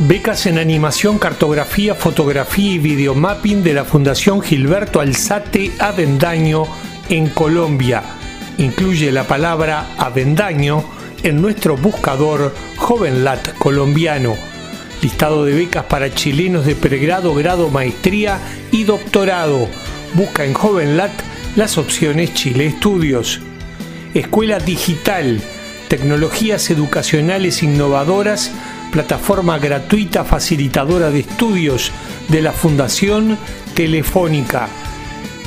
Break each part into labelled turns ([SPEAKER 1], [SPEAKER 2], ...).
[SPEAKER 1] Becas en animación, cartografía, fotografía y videomapping de la Fundación Gilberto Alzate Avendaño en Colombia. Incluye la palabra Avendaño en nuestro buscador JovenLat colombiano. Listado de becas para chilenos de pregrado, grado, maestría y doctorado. Busca en JovenLat las opciones Chile Estudios. Escuela Digital, tecnologías educacionales innovadoras, plataforma gratuita facilitadora de estudios de la Fundación Telefónica.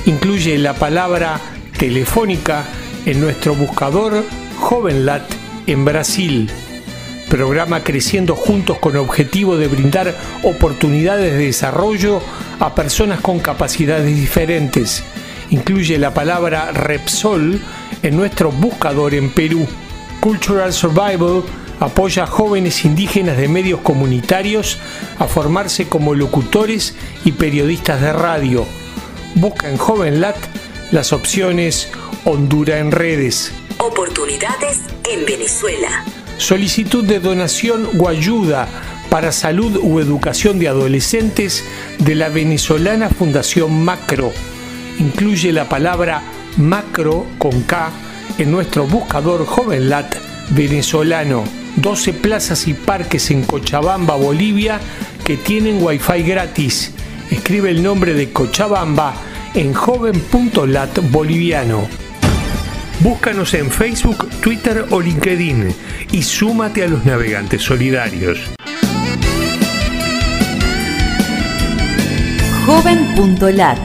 [SPEAKER 1] Incluye la palabra telefónica en nuestro buscador JovenLat en Brasil. Programa Creciendo Juntos con objetivo de brindar oportunidades de desarrollo a personas con capacidades diferentes. Incluye la palabra Repsol en nuestro buscador en Perú. Cultural Survival apoya a jóvenes indígenas de medios comunitarios a formarse como locutores y periodistas de radio. Busca en JovenLat las opciones Honduras en redes.
[SPEAKER 2] Oportunidades en Venezuela.
[SPEAKER 1] Solicitud de donación o ayuda para salud u educación de adolescentes de la venezolana Fundación Macro. Incluye la palabra macro con K en nuestro buscador JovenLat venezolano. 12 plazas y parques en Cochabamba, Bolivia, que tienen wifi gratis. Escribe el nombre de Cochabamba en joven.lat boliviano. Búscanos en Facebook, Twitter o LinkedIn y súmate a los navegantes solidarios.
[SPEAKER 2] Joven.lat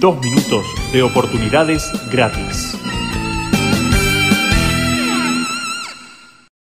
[SPEAKER 3] Dos minutos de oportunidades gratis.